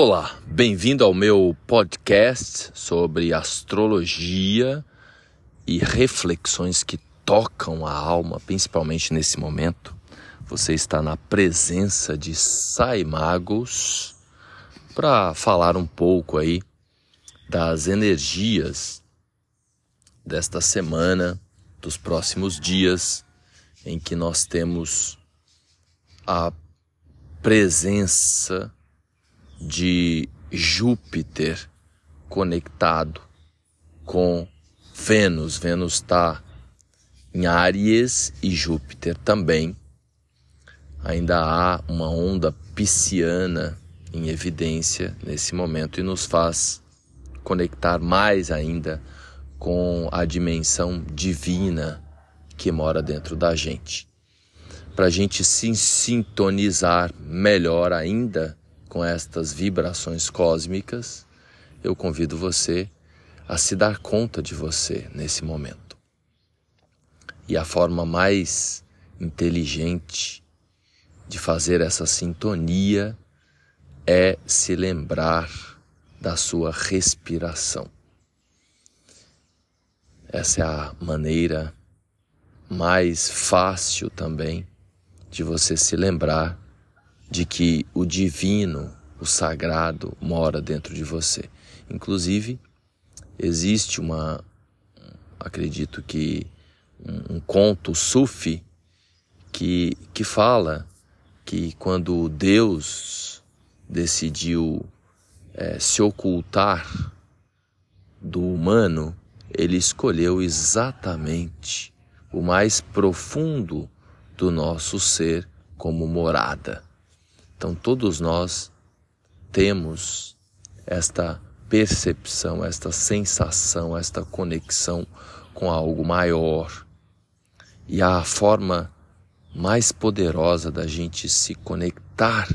Olá, bem-vindo ao meu podcast sobre astrologia e reflexões que tocam a alma, principalmente nesse momento. Você está na presença de Sai Magos para falar um pouco aí das energias desta semana, dos próximos dias, em que nós temos a presença de Júpiter conectado com Vênus. Vênus está em Áries e Júpiter também. Ainda há uma onda pisciana em evidência nesse momento e nos faz conectar mais ainda com a dimensão divina que mora dentro da gente. Para a gente se sintonizar melhor ainda com estas vibrações cósmicas, eu convido você a se dar conta de você nesse momento. E a forma mais inteligente de fazer essa sintonia é se lembrar da sua respiração. Essa é a maneira mais fácil também de você se lembrar de que o divino, o sagrado, mora dentro de você. Inclusive, existe uma, acredito que, um, um conto sufi que, que fala que quando Deus decidiu é, se ocultar do humano, ele escolheu exatamente o mais profundo do nosso ser como morada. Então, todos nós temos esta percepção, esta sensação, esta conexão com algo maior. E a forma mais poderosa da gente se conectar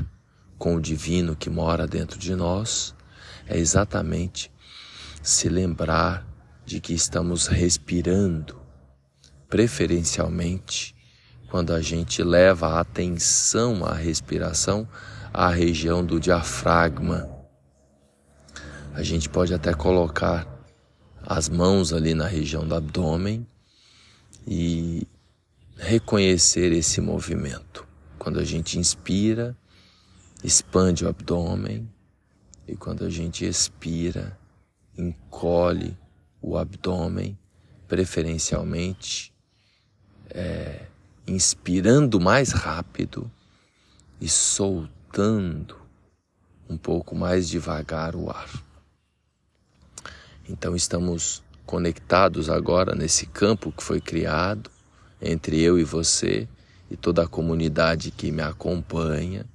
com o divino que mora dentro de nós é exatamente se lembrar de que estamos respirando, preferencialmente quando a gente leva a atenção à respiração à região do diafragma. A gente pode até colocar as mãos ali na região do abdômen e reconhecer esse movimento. Quando a gente inspira, expande o abdômen e quando a gente expira, encolhe o abdômen, preferencialmente é, inspirando mais rápido e soltando um pouco mais devagar o ar. Então estamos conectados agora nesse campo que foi criado entre eu e você e toda a comunidade que me acompanha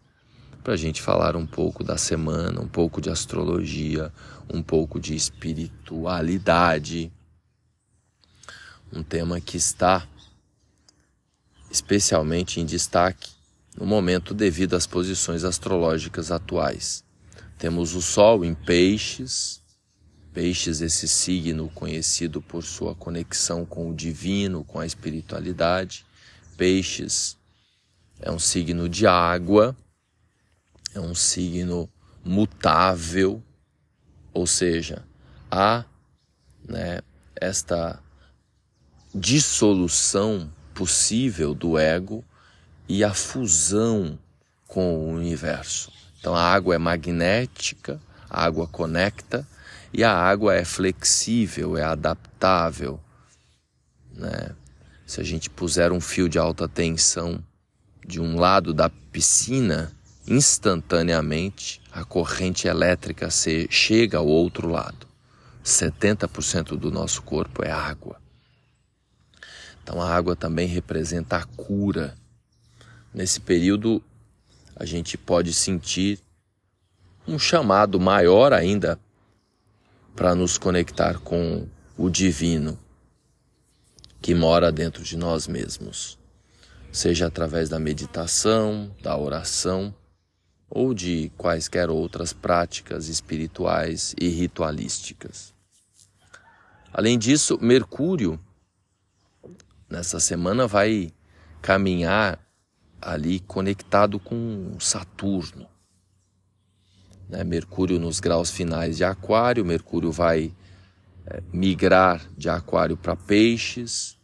para a gente falar um pouco da semana, um pouco de astrologia, um pouco de espiritualidade. Um tema que está especialmente em destaque no momento devido às posições astrológicas atuais. Temos o Sol em Peixes, Peixes, esse signo conhecido por sua conexão com o divino, com a espiritualidade. Peixes é um signo de água, é um signo mutável, ou seja, há né, esta dissolução possível do ego e a fusão com o universo. Então a água é magnética, a água conecta e a água é flexível, é adaptável. Né? Se a gente puser um fio de alta tensão de um lado da piscina, instantaneamente a corrente elétrica se chega ao outro lado. 70% do nosso corpo é água. Então a água também representa a cura. Nesse período, a gente pode sentir um chamado maior ainda para nos conectar com o divino que mora dentro de nós mesmos, seja através da meditação, da oração ou de quaisquer outras práticas espirituais e ritualísticas. Além disso, Mercúrio nessa semana vai caminhar ali conectado com Saturno. né? Mercúrio nos graus finais de Aquário, Mercúrio vai é, migrar de Aquário para Peixes.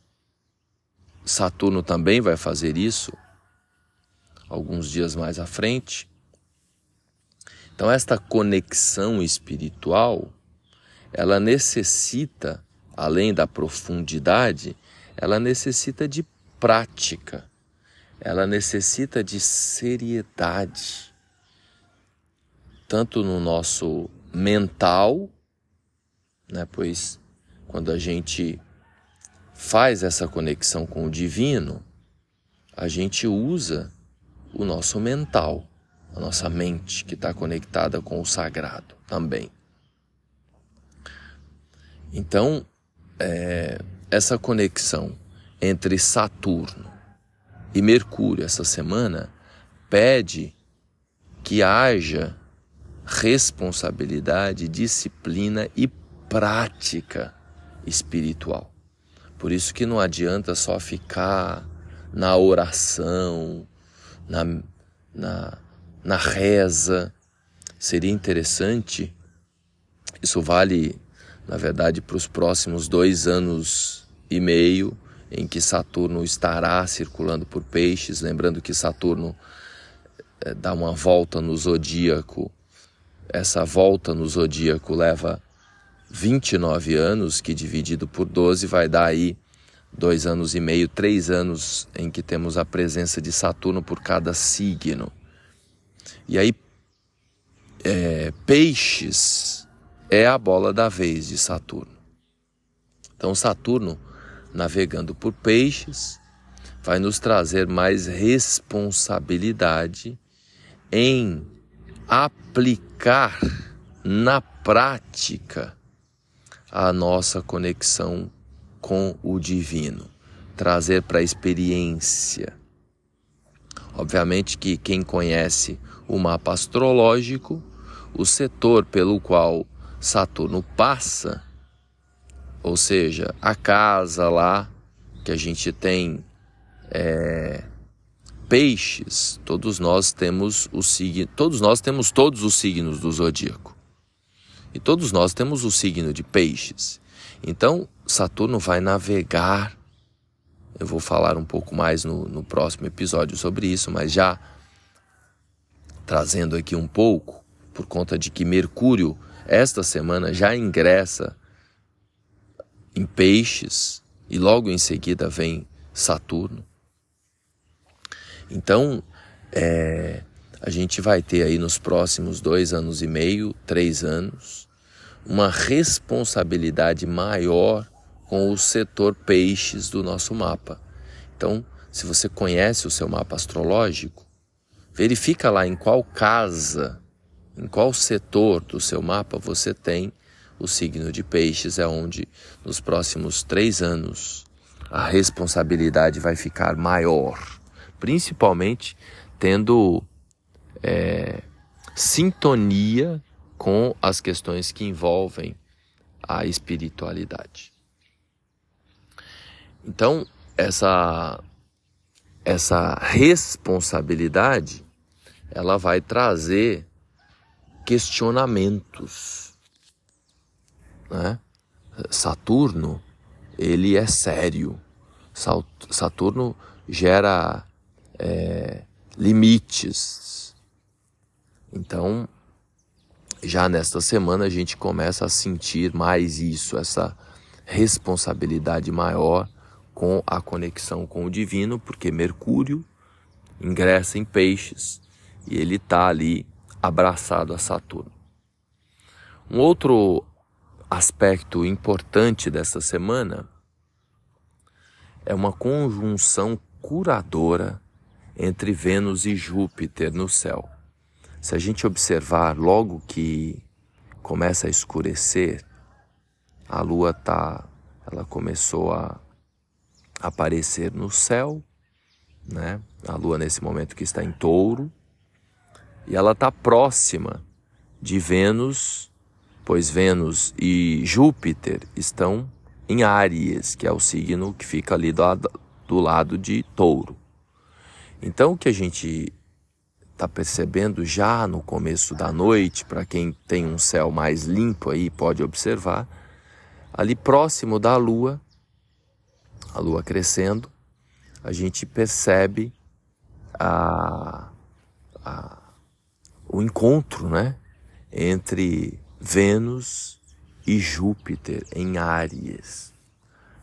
Saturno também vai fazer isso alguns dias mais à frente. Então esta conexão espiritual, ela necessita, além da profundidade, ela necessita de prática. Ela necessita de seriedade tanto no nosso mental, né? Pois quando a gente faz essa conexão com o divino, a gente usa o nosso mental, a nossa mente que está conectada com o sagrado também. Então, é, essa conexão entre Saturno e Mercúrio essa semana pede que haja responsabilidade, disciplina e prática espiritual. Por isso que não adianta só ficar na oração, na, na, na reza. Seria interessante, isso vale, na verdade, para os próximos dois anos e meio, em que Saturno estará circulando por peixes. Lembrando que Saturno é, dá uma volta no zodíaco essa volta no zodíaco leva 29 anos, que dividido por 12 vai dar aí dois anos e meio, três anos em que temos a presença de Saturno por cada signo. E aí, é, peixes é a bola da vez de Saturno. Então, Saturno, navegando por peixes, vai nos trazer mais responsabilidade em aplicar na prática a nossa conexão com o divino, trazer para a experiência. Obviamente que quem conhece o mapa astrológico, o setor pelo qual Saturno passa, ou seja, a casa lá que a gente tem é, peixes, todos nós temos o signo, todos nós temos todos os signos do zodíaco. E todos nós temos o signo de peixes. Então, Saturno vai navegar. Eu vou falar um pouco mais no, no próximo episódio sobre isso, mas já trazendo aqui um pouco, por conta de que Mercúrio, esta semana, já ingressa em peixes e logo em seguida vem Saturno. Então, é, a gente vai ter aí nos próximos dois anos e meio, três anos, uma responsabilidade maior com o setor peixes do nosso mapa. Então, se você conhece o seu mapa astrológico, verifica lá em qual casa, em qual setor do seu mapa você tem o signo de peixes, é onde nos próximos três anos a responsabilidade vai ficar maior principalmente tendo é, sintonia com as questões que envolvem a espiritualidade. Então, essa, essa responsabilidade ela vai trazer questionamentos. Né? Saturno, ele é sério. Saturno gera é, limites. Então, já nesta semana a gente começa a sentir mais isso, essa responsabilidade maior com a conexão com o divino, porque Mercúrio ingressa em Peixes e ele está ali abraçado a Saturno. Um outro aspecto importante dessa semana é uma conjunção curadora entre Vênus e Júpiter no céu. Se a gente observar logo que começa a escurecer, a lua tá, ela começou a aparecer no céu, né? A lua nesse momento que está em Touro, e ela está próxima de Vênus, pois Vênus e Júpiter estão em Áries, que é o signo que fica ali do, do lado de Touro. Então, o que a gente está percebendo já no começo da noite, para quem tem um céu mais limpo aí pode observar, ali próximo da lua, a lua crescendo, a gente percebe a, a, o encontro né, entre Vênus e Júpiter em Áries.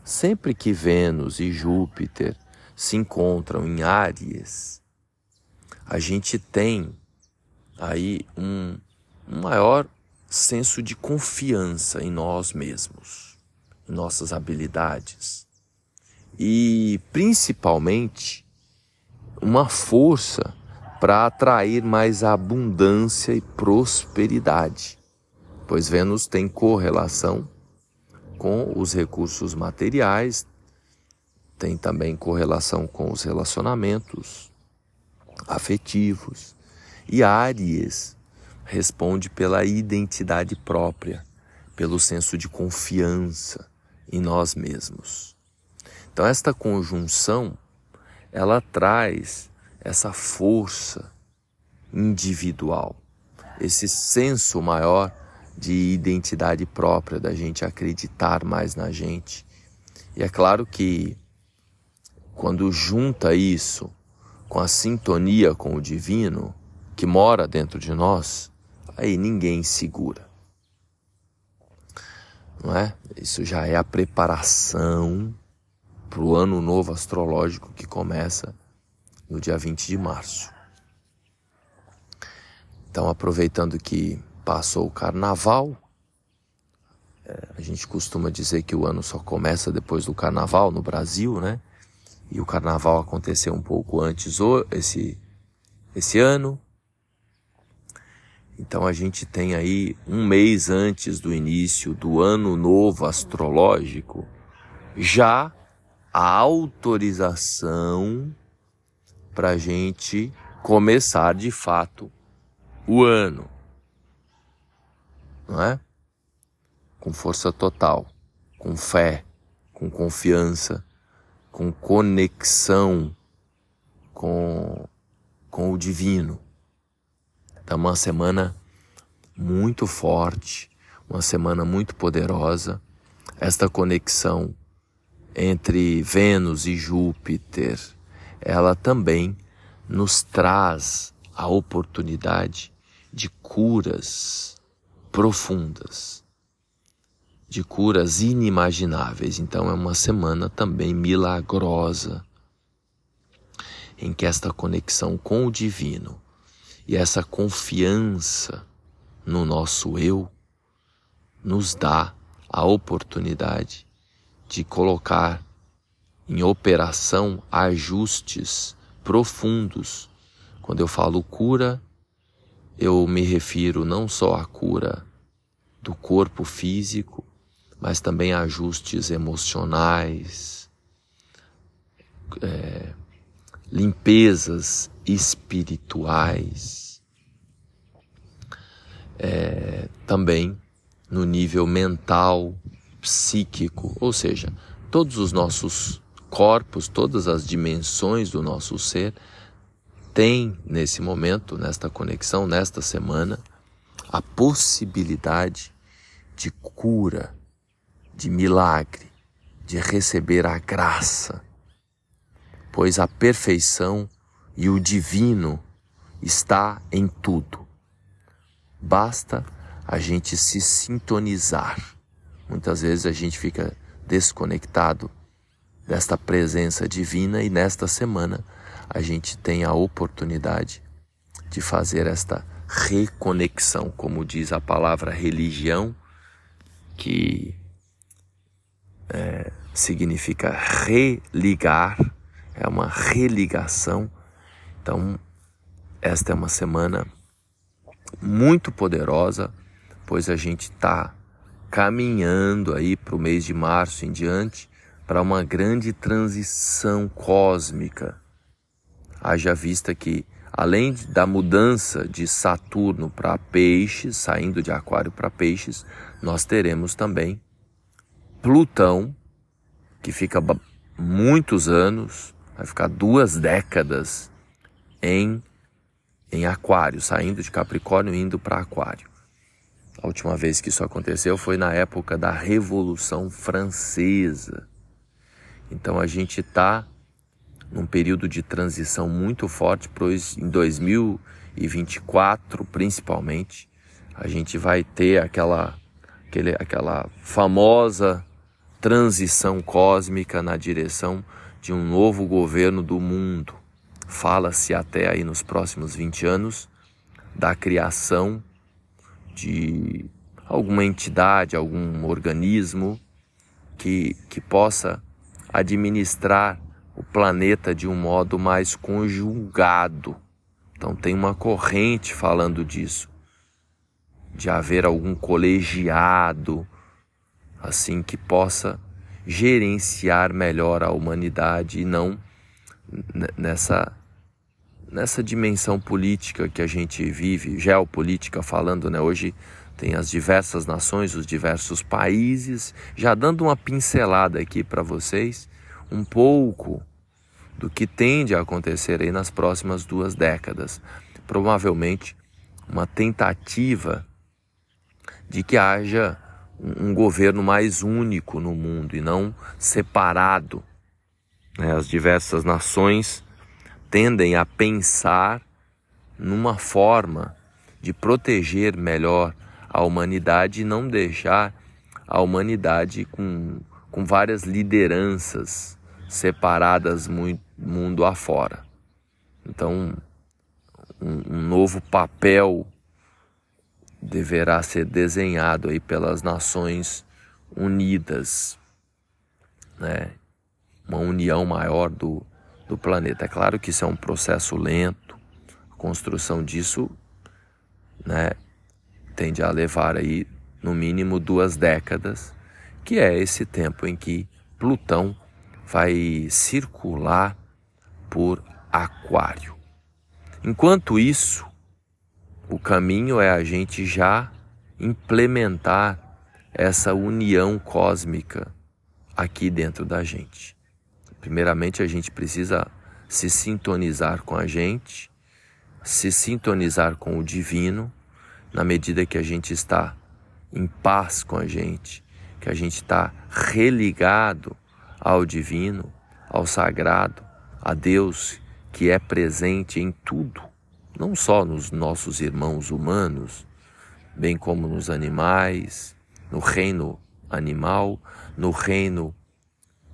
Sempre que Vênus e Júpiter se encontram em Áries, a gente tem aí um, um maior senso de confiança em nós mesmos, em nossas habilidades e principalmente uma força para atrair mais abundância e prosperidade, pois Vênus tem correlação com os recursos materiais, tem também correlação com os relacionamentos afetivos. E Áries responde pela identidade própria, pelo senso de confiança em nós mesmos. Então esta conjunção, ela traz essa força individual, esse senso maior de identidade própria, da gente acreditar mais na gente. E é claro que quando junta isso com a sintonia com o divino que mora dentro de nós, aí ninguém segura. Não é? Isso já é a preparação para o ano novo astrológico que começa no dia 20 de março. Então, aproveitando que passou o carnaval, é, a gente costuma dizer que o ano só começa depois do carnaval no Brasil, né? E o carnaval aconteceu um pouco antes esse, esse ano. Então a gente tem aí um mês antes do início do ano novo astrológico, já a autorização para a gente começar de fato o ano, não é? Com força total, com fé, com confiança, com conexão com, com o divino. Então, uma semana muito forte, uma semana muito poderosa. Esta conexão entre Vênus e Júpiter, ela também nos traz a oportunidade de curas profundas, de curas inimagináveis. Então é uma semana também milagrosa em que esta conexão com o divino e essa confiança no nosso eu nos dá a oportunidade de colocar em operação ajustes profundos. Quando eu falo cura, eu me refiro não só à cura do corpo físico, mas também a ajustes emocionais, é, limpezas espirituais, é, também no nível mental, psíquico, ou seja, todos os nossos corpos, todas as dimensões do nosso ser têm nesse momento, nesta conexão, nesta semana, a possibilidade de cura, de milagre, de receber a graça, pois a perfeição e o divino está em tudo. Basta a gente se sintonizar Muitas vezes a gente fica desconectado desta presença divina e nesta semana a gente tem a oportunidade de fazer esta reconexão, como diz a palavra religião, que é, significa religar, é uma religação. Então, esta é uma semana muito poderosa, pois a gente está caminhando aí para o mês de março em diante para uma grande transição cósmica. Haja vista que, além da mudança de Saturno para Peixes, saindo de Aquário para Peixes, nós teremos também Plutão, que fica muitos anos, vai ficar duas décadas em, em Aquário, saindo de Capricórnio e indo para Aquário. A última vez que isso aconteceu foi na época da Revolução Francesa. Então a gente está num período de transição muito forte, pois em 2024, principalmente, a gente vai ter aquela, aquele, aquela famosa transição cósmica na direção de um novo governo do mundo. Fala-se até aí nos próximos 20 anos da criação de alguma entidade, algum organismo que, que possa administrar o planeta de um modo mais conjugado. Então tem uma corrente falando disso, de haver algum colegiado assim que possa gerenciar melhor a humanidade e não nessa nessa dimensão política que a gente vive, geopolítica falando, né? Hoje tem as diversas nações, os diversos países, já dando uma pincelada aqui para vocês, um pouco do que tende a acontecer aí nas próximas duas décadas. Provavelmente uma tentativa de que haja um governo mais único no mundo e não separado. Né? As diversas nações tendem a pensar numa forma de proteger melhor a humanidade e não deixar a humanidade com, com várias lideranças separadas muito, mundo afora. Então, um, um novo papel deverá ser desenhado aí pelas Nações Unidas, né? Uma união maior do, do planeta. É claro que isso é um processo lento, a construção disso né, tende a levar aí no mínimo duas décadas, que é esse tempo em que Plutão vai circular por Aquário. Enquanto isso, o caminho é a gente já implementar essa união cósmica aqui dentro da gente. Primeiramente, a gente precisa se sintonizar com a gente, se sintonizar com o divino, na medida que a gente está em paz com a gente, que a gente está religado ao divino, ao sagrado, a Deus que é presente em tudo, não só nos nossos irmãos humanos, bem como nos animais, no reino animal, no reino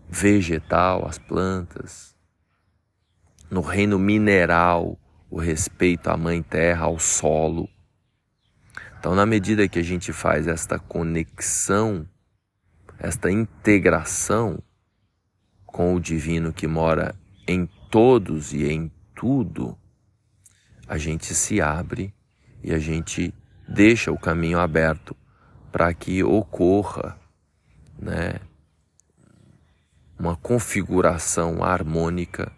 vegetal, as plantas, no reino mineral, o respeito à mãe terra, ao solo. Então, na medida que a gente faz esta conexão, esta integração com o divino que mora em todos e em tudo, a gente se abre e a gente deixa o caminho aberto para que ocorra, né, uma configuração harmônica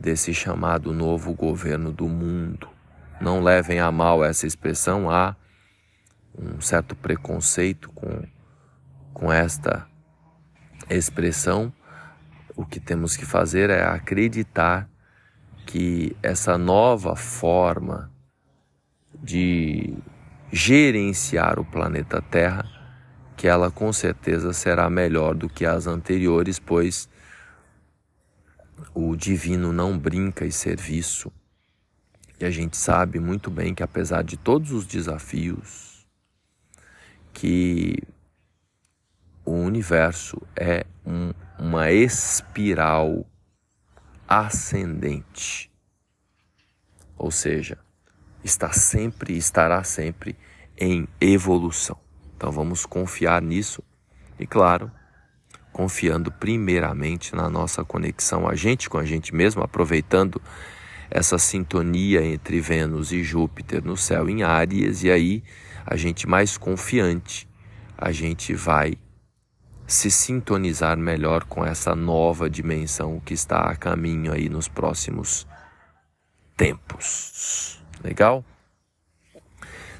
desse chamado novo governo do mundo. Não levem a mal essa expressão, há um certo preconceito com, com esta expressão. O que temos que fazer é acreditar que essa nova forma de gerenciar o planeta Terra que ela com certeza será melhor do que as anteriores, pois o divino não brinca em serviço. E a gente sabe muito bem que apesar de todos os desafios, que o universo é um, uma espiral ascendente. Ou seja, está sempre e estará sempre em evolução. Então vamos confiar nisso e, claro, confiando primeiramente na nossa conexão a gente com a gente mesmo, aproveitando essa sintonia entre Vênus e Júpiter no céu em Áries, e aí a gente mais confiante, a gente vai se sintonizar melhor com essa nova dimensão que está a caminho aí nos próximos tempos. Legal?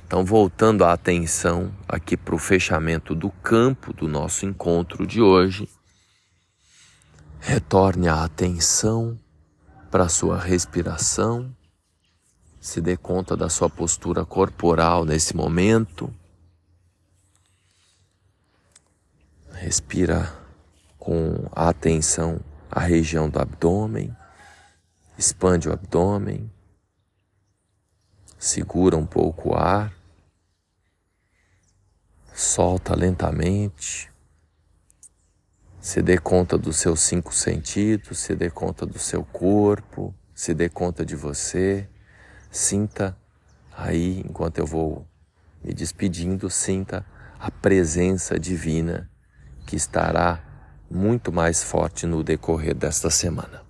Então, voltando a atenção aqui para o fechamento do campo do nosso encontro de hoje, retorne a atenção para a sua respiração Se dê conta da sua postura corporal nesse momento. Respira com atenção a região do abdômen. Expande o abdômen. Segura um pouco o ar. Solta lentamente. Se dê conta dos seus cinco sentidos, se dê conta do seu corpo, se dê conta de você. Sinta aí, enquanto eu vou me despedindo, sinta a presença divina que estará muito mais forte no decorrer desta semana.